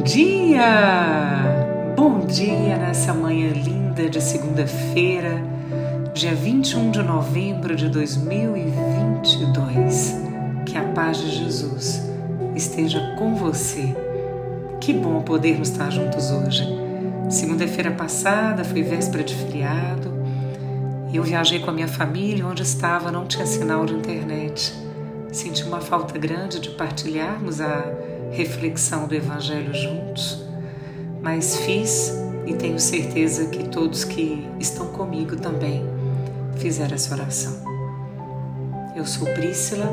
Bom dia! Bom dia nessa manhã linda de segunda-feira, dia 21 de novembro de 2022. Que a paz de Jesus esteja com você. Que bom podermos estar juntos hoje. Segunda-feira passada foi véspera de feriado. Eu viajei com a minha família, onde estava não tinha sinal de internet. Senti uma falta grande de partilharmos a reflexão do Evangelho juntos, mas fiz e tenho certeza que todos que estão comigo também fizeram essa oração. Eu sou Prícila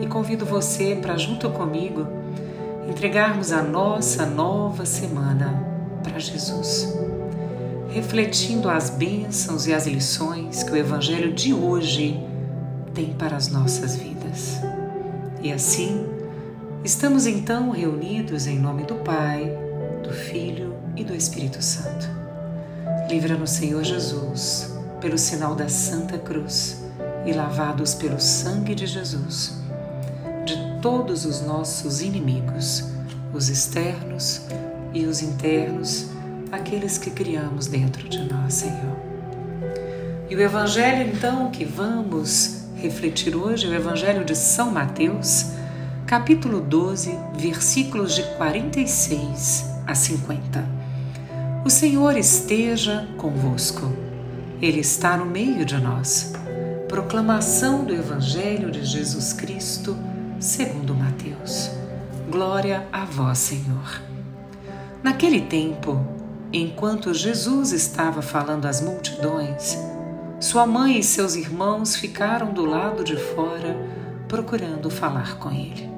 e convido você para, junto comigo, entregarmos a nossa nova semana para Jesus, refletindo as bênçãos e as lições que o Evangelho de hoje tem para as nossas vidas. E assim, Estamos então reunidos em nome do Pai, do Filho e do Espírito Santo. Livra-nos, Senhor Jesus, pelo sinal da Santa Cruz e lavados pelo sangue de Jesus, de todos os nossos inimigos, os externos e os internos, aqueles que criamos dentro de nós, Senhor. E o Evangelho, então, que vamos refletir hoje, o Evangelho de São Mateus capítulo 12, versículos de 46 a 50. O Senhor esteja convosco, Ele está no meio de nós. Proclamação do Evangelho de Jesus Cristo, segundo Mateus. Glória a vós, Senhor. Naquele tempo, enquanto Jesus estava falando às multidões, sua mãe e seus irmãos ficaram do lado de fora procurando falar com ele.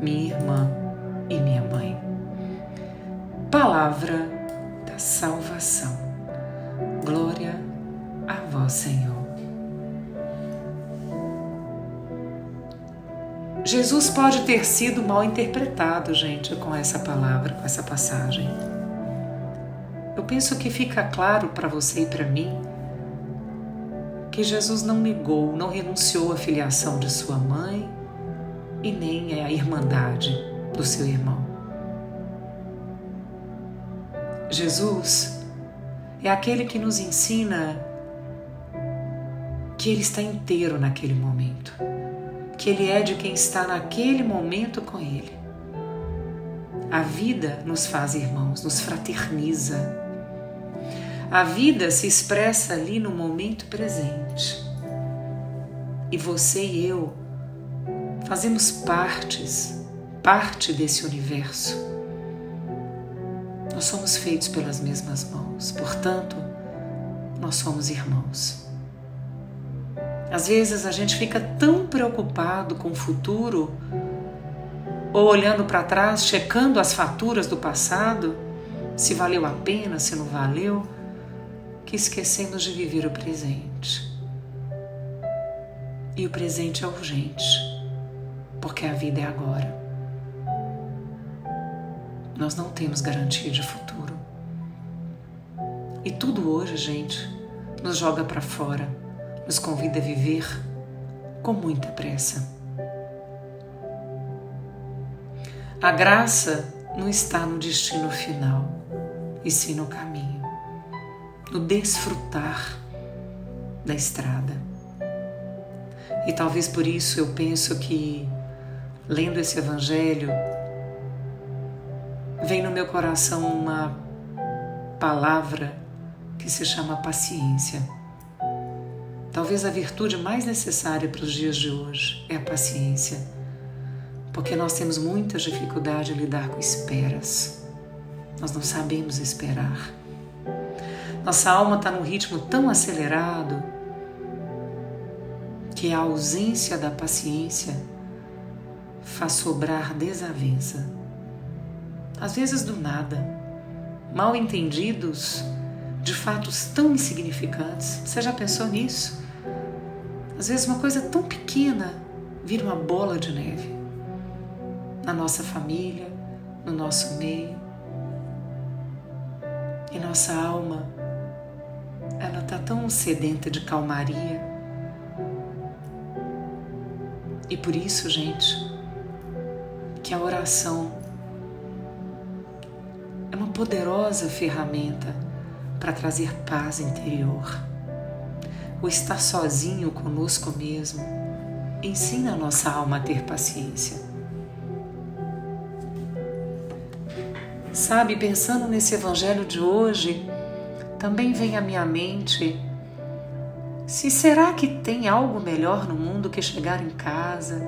minha irmã e minha mãe. Palavra da salvação. Glória a vós, Senhor. Jesus pode ter sido mal interpretado, gente, com essa palavra, com essa passagem. Eu penso que fica claro para você e para mim que Jesus não negou, não renunciou à filiação de sua mãe e nem é a irmandade do seu irmão. Jesus é aquele que nos ensina que Ele está inteiro naquele momento, que Ele é de quem está naquele momento com Ele. A vida nos faz irmãos, nos fraterniza. A vida se expressa ali no momento presente. E você e eu fazemos partes, parte desse universo. Nós somos feitos pelas mesmas mãos, portanto, nós somos irmãos. Às vezes a gente fica tão preocupado com o futuro, ou olhando para trás, checando as faturas do passado, se valeu a pena, se não valeu, que esquecemos de viver o presente. E o presente é urgente porque a vida é agora. Nós não temos garantia de futuro. E tudo hoje, gente, nos joga para fora, nos convida a viver com muita pressa. A graça não está no destino final, e sim no caminho, no desfrutar da estrada. E talvez por isso eu penso que lendo esse evangelho, vem no meu coração uma palavra que se chama paciência. Talvez a virtude mais necessária para os dias de hoje é a paciência, porque nós temos muita dificuldade em lidar com esperas. Nós não sabemos esperar. Nossa alma está num ritmo tão acelerado que a ausência da paciência faz sobrar desavença. às vezes do nada, mal entendidos de fatos tão insignificantes. Você já pensou nisso? Às vezes uma coisa tão pequena vira uma bola de neve na nossa família, no nosso meio. E nossa alma, ela está tão sedenta de calmaria. E por isso, gente, que a oração é uma poderosa ferramenta para trazer paz interior. O estar sozinho conosco mesmo ensina a nossa alma a ter paciência. Sabe, pensando nesse evangelho de hoje, também vem à minha mente se será que tem algo melhor no mundo que chegar em casa,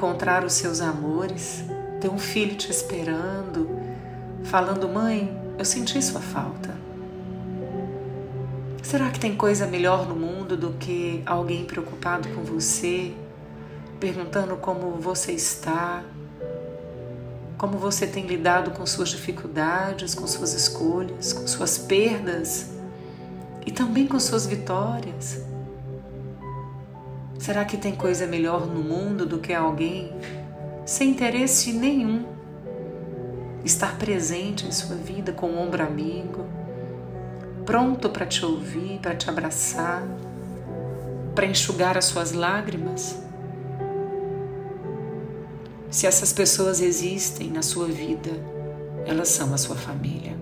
encontrar os seus amores, ter um filho te esperando, falando: Mãe, eu senti sua falta. Será que tem coisa melhor no mundo do que alguém preocupado com você, perguntando como você está? como você tem lidado com suas dificuldades, com suas escolhas, com suas perdas e também com suas vitórias. Será que tem coisa melhor no mundo do que alguém sem interesse nenhum estar presente em sua vida com um ombro amigo, pronto para te ouvir, para te abraçar, para enxugar as suas lágrimas? Se essas pessoas existem na sua vida, elas são a sua família.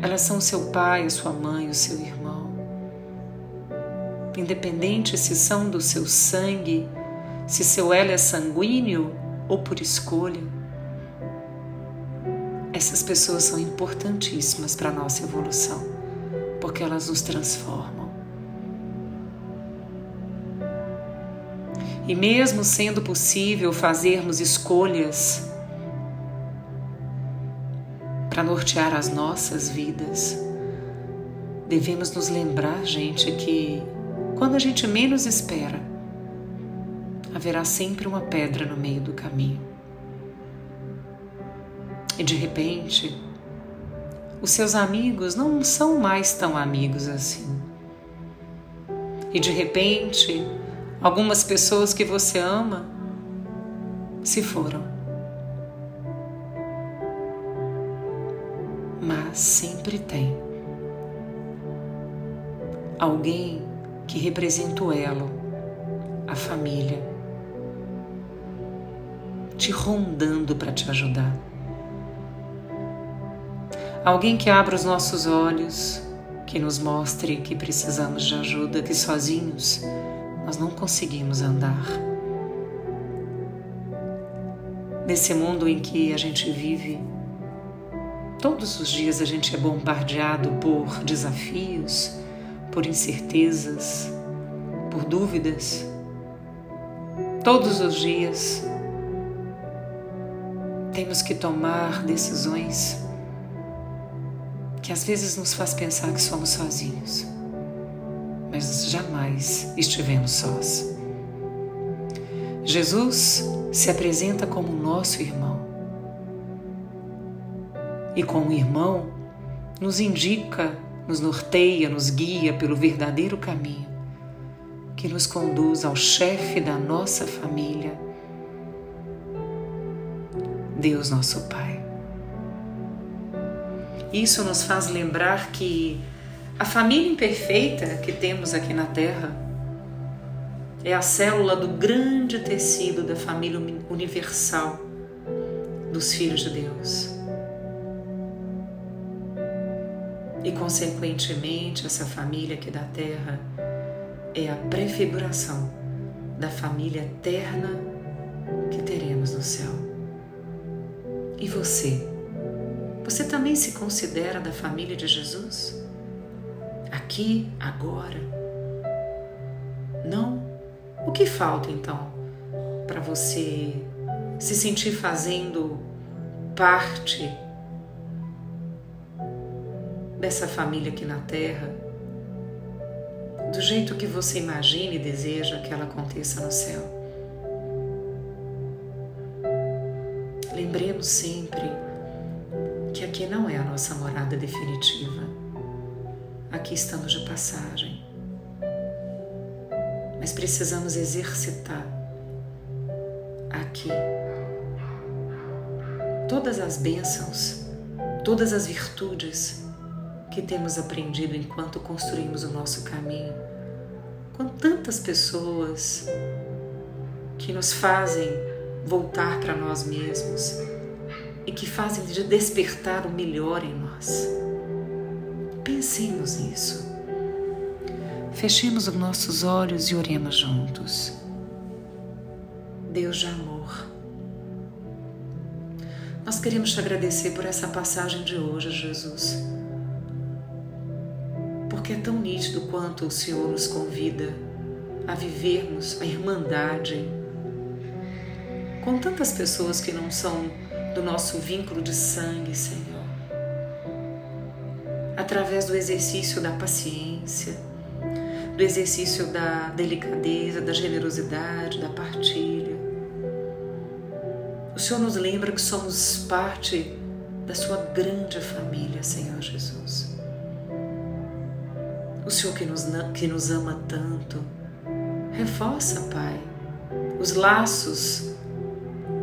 Elas são seu pai, a sua mãe, o seu irmão. Independente se são do seu sangue, se seu elo é sanguíneo ou por escolha, essas pessoas são importantíssimas para a nossa evolução, porque elas nos transformam. E mesmo sendo possível fazermos escolhas para nortear as nossas vidas, devemos nos lembrar, gente, que quando a gente menos espera, haverá sempre uma pedra no meio do caminho. E de repente, os seus amigos não são mais tão amigos assim. E de repente, Algumas pessoas que você ama se foram. Mas sempre tem alguém que representa o elo, a família, te rondando para te ajudar. Alguém que abra os nossos olhos, que nos mostre que precisamos de ajuda, que sozinhos nós não conseguimos andar. Nesse mundo em que a gente vive, todos os dias a gente é bombardeado por desafios, por incertezas, por dúvidas. Todos os dias temos que tomar decisões que às vezes nos faz pensar que somos sozinhos mas jamais estivemos sós. Jesus se apresenta como nosso irmão. E como irmão, nos indica, nos norteia, nos guia pelo verdadeiro caminho que nos conduz ao chefe da nossa família, Deus nosso Pai. Isso nos faz lembrar que a família imperfeita que temos aqui na Terra é a célula do grande tecido da família universal dos filhos de Deus. E, consequentemente, essa família aqui da Terra é a prefiguração da família eterna que teremos no céu. E você? Você também se considera da família de Jesus? aqui, agora. Não? O que falta então para você se sentir fazendo parte dessa família aqui na Terra, do jeito que você imagina e deseja que ela aconteça no céu? lembremos sempre que aqui não é a nossa morada definitiva. Aqui estamos de passagem. Mas precisamos exercitar aqui todas as bênçãos, todas as virtudes que temos aprendido enquanto construímos o nosso caminho com tantas pessoas que nos fazem voltar para nós mesmos e que fazem de despertar o melhor em nós. Pensemos nisso. Fechemos os nossos olhos e oremos juntos. Deus de amor, nós queremos te agradecer por essa passagem de hoje, Jesus. Porque é tão nítido quanto o Senhor nos convida a vivermos a irmandade com tantas pessoas que não são do nosso vínculo de sangue, Senhor. Através do exercício da paciência, do exercício da delicadeza, da generosidade, da partilha. O Senhor nos lembra que somos parte da Sua grande família, Senhor Jesus. O Senhor que nos, que nos ama tanto, reforça, Pai, os laços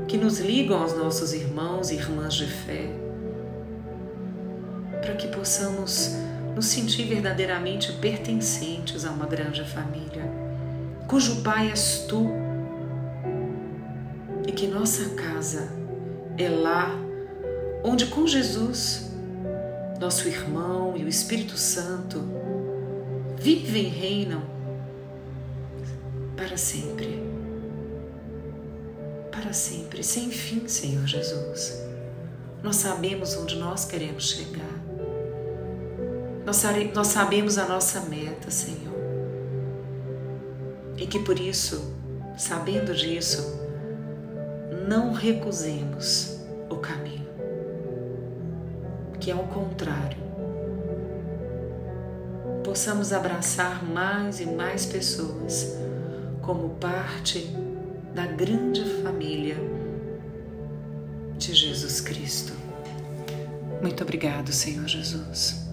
que nos ligam aos nossos irmãos e irmãs de fé, para que possamos nos sentir verdadeiramente pertencentes a uma grande família, cujo Pai és tu, e que nossa casa é lá onde com Jesus, nosso irmão e o Espírito Santo vivem reinam para sempre para sempre, sem fim, Senhor Jesus. Nós sabemos onde nós queremos chegar. Nós, nós sabemos a nossa meta, Senhor. E que por isso, sabendo disso, não recusemos o caminho. Que ao contrário, possamos abraçar mais e mais pessoas como parte da grande família de Jesus Cristo. Muito obrigado, Senhor Jesus.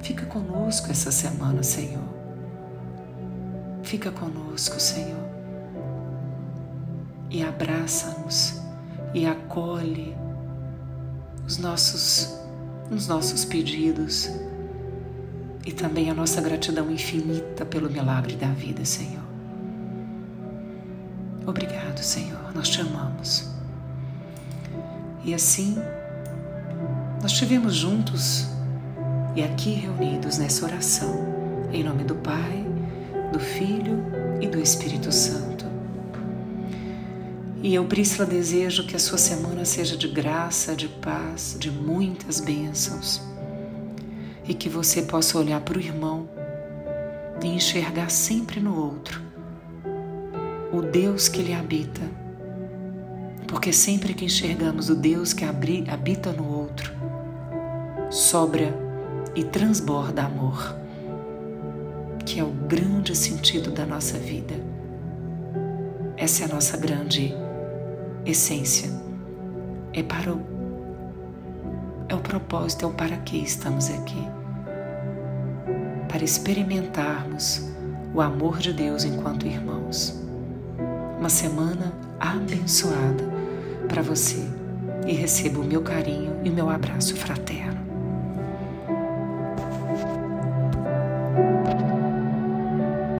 Fica conosco essa semana, Senhor. Fica conosco, Senhor. E abraça-nos e acolhe os nossos os nossos pedidos e também a nossa gratidão infinita pelo milagre da vida, Senhor. Obrigado, Senhor, nós te amamos. E assim, nós estivemos juntos e aqui reunidos nessa oração, em nome do Pai, do Filho e do Espírito Santo. E eu, Príscila, desejo que a sua semana seja de graça, de paz, de muitas bênçãos e que você possa olhar para o irmão e enxergar sempre no outro o Deus que lhe habita. Porque sempre que enxergamos o Deus que habita no outro, sobra e transborda amor, que é o grande sentido da nossa vida. Essa é a nossa grande essência. É para o é o propósito, é o para que estamos aqui. Para experimentarmos o amor de Deus enquanto irmãos uma semana abençoada para você e receba o meu carinho e o meu abraço fraterno.